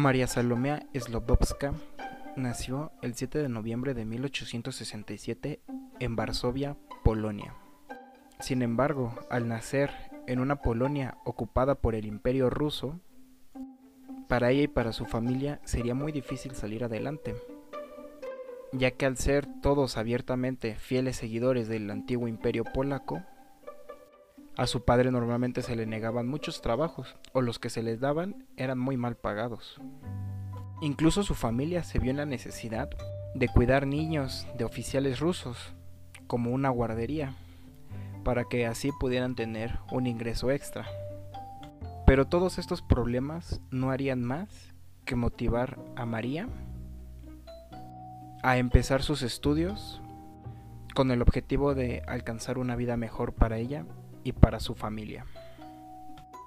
María Salomea Slobodska nació el 7 de noviembre de 1867 en Varsovia, Polonia. Sin embargo, al nacer en una Polonia ocupada por el Imperio ruso, para ella y para su familia sería muy difícil salir adelante, ya que al ser todos abiertamente fieles seguidores del antiguo imperio polaco, a su padre normalmente se le negaban muchos trabajos, o los que se les daban eran muy mal pagados. Incluso su familia se vio en la necesidad de cuidar niños de oficiales rusos, como una guardería, para que así pudieran tener un ingreso extra. Pero todos estos problemas no harían más que motivar a María a empezar sus estudios con el objetivo de alcanzar una vida mejor para ella y para su familia.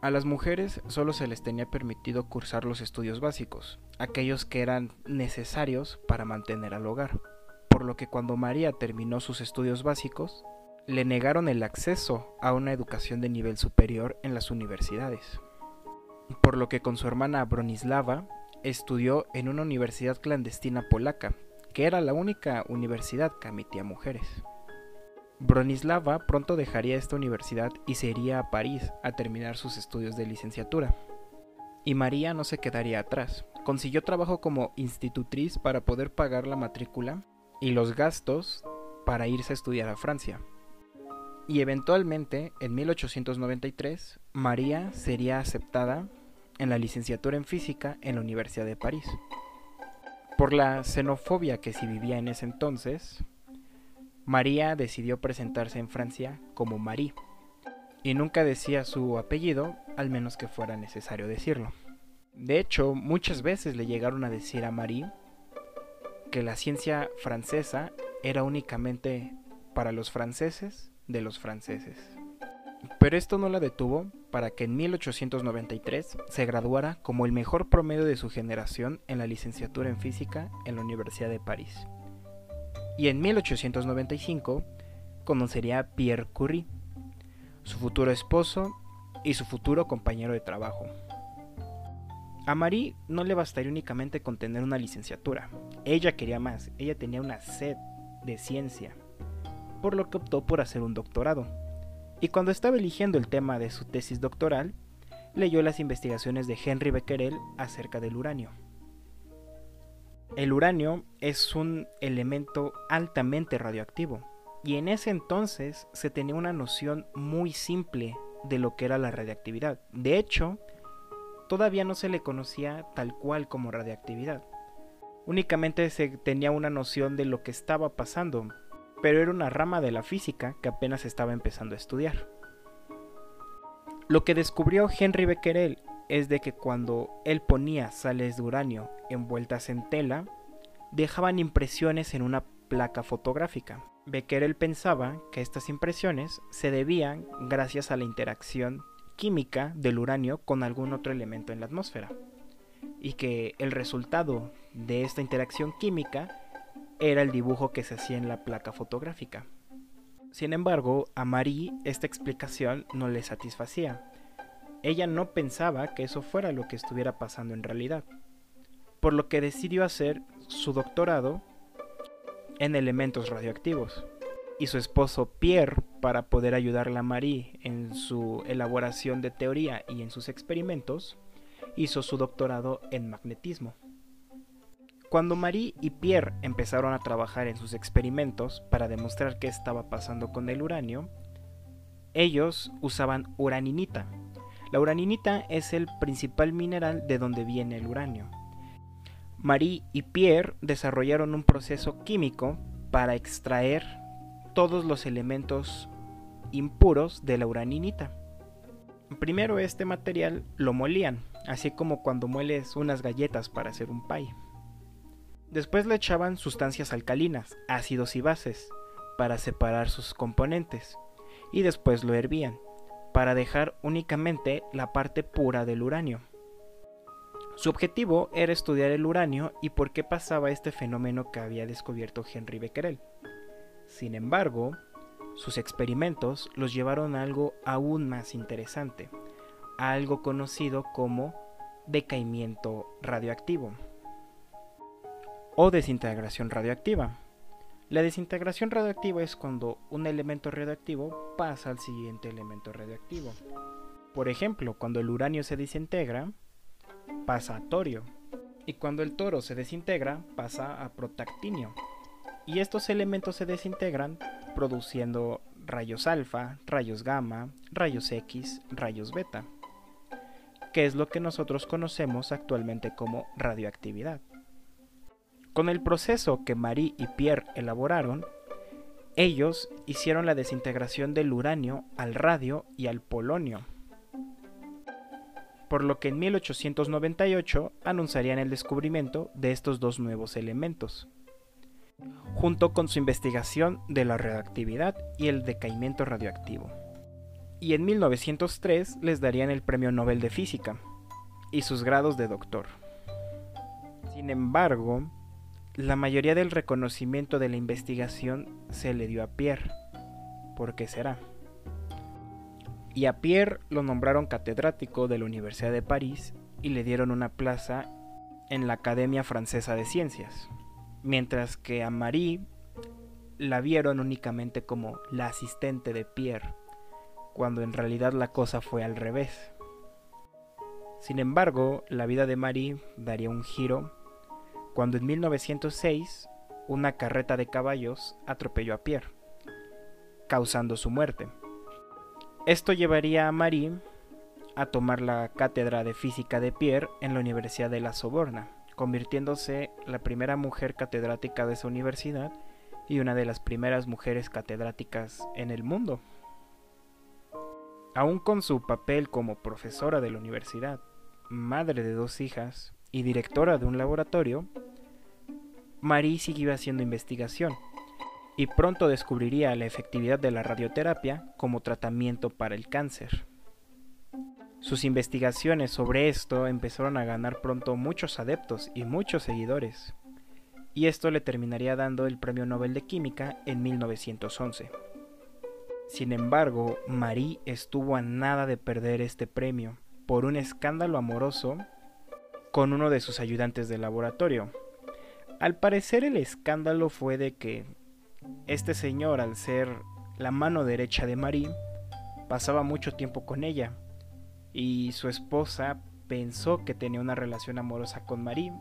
A las mujeres solo se les tenía permitido cursar los estudios básicos, aquellos que eran necesarios para mantener al hogar, por lo que cuando María terminó sus estudios básicos, le negaron el acceso a una educación de nivel superior en las universidades, por lo que con su hermana Bronislava estudió en una universidad clandestina polaca, que era la única universidad que admitía mujeres. Bronislava pronto dejaría esta universidad y se iría a París a terminar sus estudios de licenciatura. Y María no se quedaría atrás. Consiguió trabajo como institutriz para poder pagar la matrícula y los gastos para irse a estudiar a Francia. Y eventualmente, en 1893, María sería aceptada en la licenciatura en física en la Universidad de París. Por la xenofobia que se vivía en ese entonces, María decidió presentarse en Francia como Marie, y nunca decía su apellido, al menos que fuera necesario decirlo. De hecho, muchas veces le llegaron a decir a Marie que la ciencia francesa era únicamente para los franceses de los franceses. Pero esto no la detuvo para que en 1893 se graduara como el mejor promedio de su generación en la licenciatura en física en la Universidad de París y en 1895 conocería a Pierre Curie, su futuro esposo y su futuro compañero de trabajo. A Marie no le bastaría únicamente con tener una licenciatura, ella quería más, ella tenía una sed de ciencia, por lo que optó por hacer un doctorado. Y cuando estaba eligiendo el tema de su tesis doctoral, leyó las investigaciones de Henry Becquerel acerca del uranio. El uranio es un elemento altamente radioactivo y en ese entonces se tenía una noción muy simple de lo que era la radiactividad. De hecho, todavía no se le conocía tal cual como radiactividad. Únicamente se tenía una noción de lo que estaba pasando, pero era una rama de la física que apenas estaba empezando a estudiar. Lo que descubrió Henry Becquerel es de que cuando él ponía sales de uranio envueltas en tela, dejaban impresiones en una placa fotográfica. Becquerel pensaba que estas impresiones se debían gracias a la interacción química del uranio con algún otro elemento en la atmósfera y que el resultado de esta interacción química era el dibujo que se hacía en la placa fotográfica. Sin embargo, a Marie esta explicación no le satisfacía ella no pensaba que eso fuera lo que estuviera pasando en realidad, por lo que decidió hacer su doctorado en elementos radioactivos. Y su esposo Pierre, para poder ayudarla a Marie en su elaboración de teoría y en sus experimentos, hizo su doctorado en magnetismo. Cuando Marie y Pierre empezaron a trabajar en sus experimentos para demostrar qué estaba pasando con el uranio, ellos usaban uraninita, la uraninita es el principal mineral de donde viene el uranio. Marie y Pierre desarrollaron un proceso químico para extraer todos los elementos impuros de la uraninita. Primero este material lo molían, así como cuando mueles unas galletas para hacer un pie. Después le echaban sustancias alcalinas, ácidos y bases, para separar sus componentes, y después lo hervían para dejar únicamente la parte pura del uranio. Su objetivo era estudiar el uranio y por qué pasaba este fenómeno que había descubierto Henry Becquerel. Sin embargo, sus experimentos los llevaron a algo aún más interesante, a algo conocido como decaimiento radioactivo o desintegración radioactiva. La desintegración radioactiva es cuando un elemento radioactivo pasa al siguiente elemento radioactivo. Por ejemplo, cuando el uranio se desintegra, pasa a torio. Y cuando el toro se desintegra, pasa a protactinio. Y estos elementos se desintegran produciendo rayos alfa, rayos gamma, rayos X, rayos beta, que es lo que nosotros conocemos actualmente como radioactividad. Con el proceso que Marie y Pierre elaboraron, ellos hicieron la desintegración del uranio al radio y al polonio, por lo que en 1898 anunciarían el descubrimiento de estos dos nuevos elementos, junto con su investigación de la radioactividad y el decaimiento radioactivo. Y en 1903 les darían el Premio Nobel de Física y sus grados de doctor. Sin embargo, la mayoría del reconocimiento de la investigación se le dio a Pierre. ¿Por qué será? Y a Pierre lo nombraron catedrático de la Universidad de París y le dieron una plaza en la Academia Francesa de Ciencias, mientras que a Marie la vieron únicamente como la asistente de Pierre, cuando en realidad la cosa fue al revés. Sin embargo, la vida de Marie daría un giro cuando en 1906 una carreta de caballos atropelló a Pierre, causando su muerte. Esto llevaría a Marie a tomar la cátedra de física de Pierre en la Universidad de la Soborna, convirtiéndose la primera mujer catedrática de esa universidad y una de las primeras mujeres catedráticas en el mundo. Aún con su papel como profesora de la universidad, madre de dos hijas y directora de un laboratorio, Marie siguió haciendo investigación y pronto descubriría la efectividad de la radioterapia como tratamiento para el cáncer. Sus investigaciones sobre esto empezaron a ganar pronto muchos adeptos y muchos seguidores, y esto le terminaría dando el Premio Nobel de Química en 1911. Sin embargo, Marie estuvo a nada de perder este premio por un escándalo amoroso con uno de sus ayudantes de laboratorio, al parecer el escándalo fue de que este señor, al ser la mano derecha de Marie, pasaba mucho tiempo con ella y su esposa pensó que tenía una relación amorosa con Marie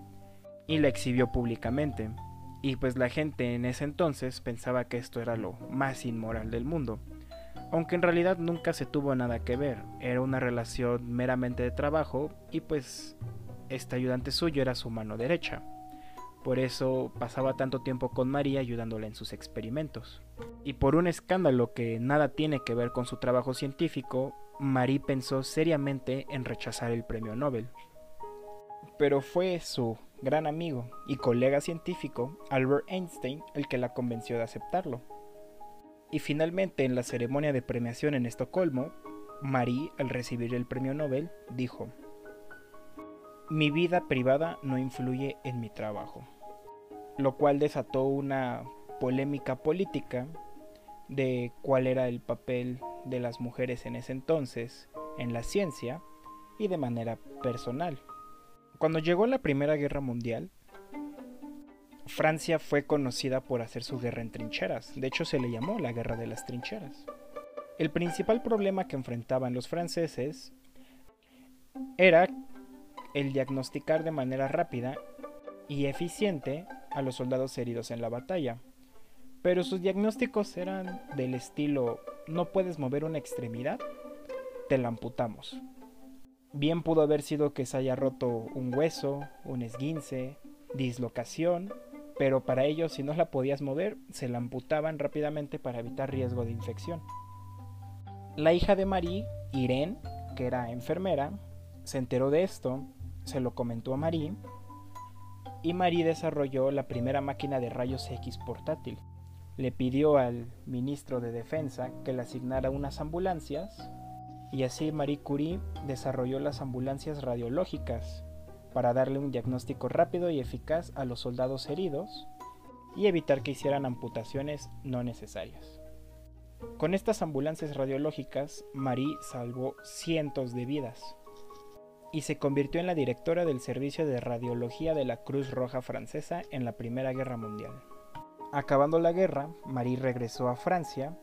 y la exhibió públicamente. Y pues la gente en ese entonces pensaba que esto era lo más inmoral del mundo. Aunque en realidad nunca se tuvo nada que ver, era una relación meramente de trabajo y pues este ayudante suyo era su mano derecha. Por eso pasaba tanto tiempo con María ayudándola en sus experimentos. Y por un escándalo que nada tiene que ver con su trabajo científico, Marie pensó seriamente en rechazar el premio Nobel. Pero fue su gran amigo y colega científico, Albert Einstein, el que la convenció de aceptarlo. Y finalmente, en la ceremonia de premiación en Estocolmo, Marie, al recibir el premio Nobel, dijo, mi vida privada no influye en mi trabajo, lo cual desató una polémica política de cuál era el papel de las mujeres en ese entonces en la ciencia y de manera personal. Cuando llegó la Primera Guerra Mundial, Francia fue conocida por hacer su guerra en trincheras, de hecho se le llamó la Guerra de las Trincheras. El principal problema que enfrentaban los franceses era el diagnosticar de manera rápida y eficiente a los soldados heridos en la batalla. Pero sus diagnósticos eran del estilo no puedes mover una extremidad, te la amputamos. Bien pudo haber sido que se haya roto un hueso, un esguince, dislocación, pero para ellos si no la podías mover, se la amputaban rápidamente para evitar riesgo de infección. La hija de Marie, Irene, que era enfermera, se enteró de esto se lo comentó a Marie y Marie desarrolló la primera máquina de rayos X portátil. Le pidió al ministro de Defensa que le asignara unas ambulancias y así Marie Curie desarrolló las ambulancias radiológicas para darle un diagnóstico rápido y eficaz a los soldados heridos y evitar que hicieran amputaciones no necesarias. Con estas ambulancias radiológicas, Marie salvó cientos de vidas. Y se convirtió en la directora del Servicio de Radiología de la Cruz Roja Francesa en la Primera Guerra Mundial. Acabando la guerra, Marie regresó a Francia,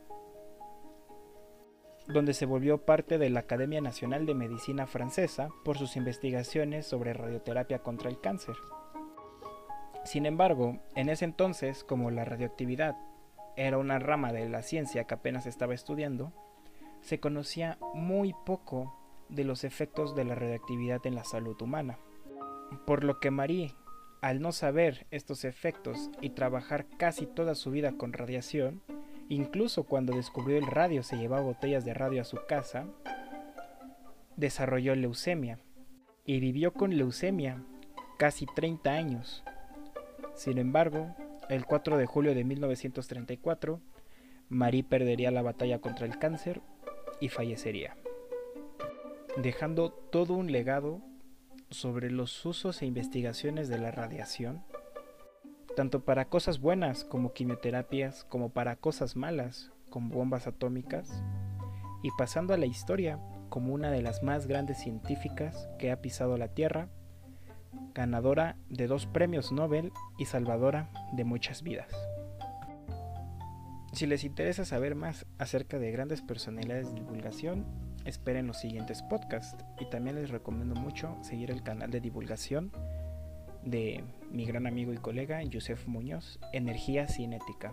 donde se volvió parte de la Academia Nacional de Medicina Francesa por sus investigaciones sobre radioterapia contra el cáncer. Sin embargo, en ese entonces, como la radioactividad era una rama de la ciencia que apenas estaba estudiando, se conocía muy poco de los efectos de la radioactividad en la salud humana. Por lo que Marie, al no saber estos efectos y trabajar casi toda su vida con radiación, incluso cuando descubrió el radio se llevaba botellas de radio a su casa, desarrolló leucemia y vivió con leucemia casi 30 años. Sin embargo, el 4 de julio de 1934, Marie perdería la batalla contra el cáncer y fallecería, dejando todo un legado sobre los usos e investigaciones de la radiación, tanto para cosas buenas como quimioterapias, como para cosas malas como bombas atómicas, y pasando a la historia como una de las más grandes científicas que ha pisado la Tierra, ganadora de dos premios Nobel y salvadora de muchas vidas. Si les interesa saber más acerca de grandes personalidades de divulgación, esperen los siguientes podcasts y también les recomiendo mucho seguir el canal de divulgación de mi gran amigo y colega Joseph Muñoz, Energía Cinética.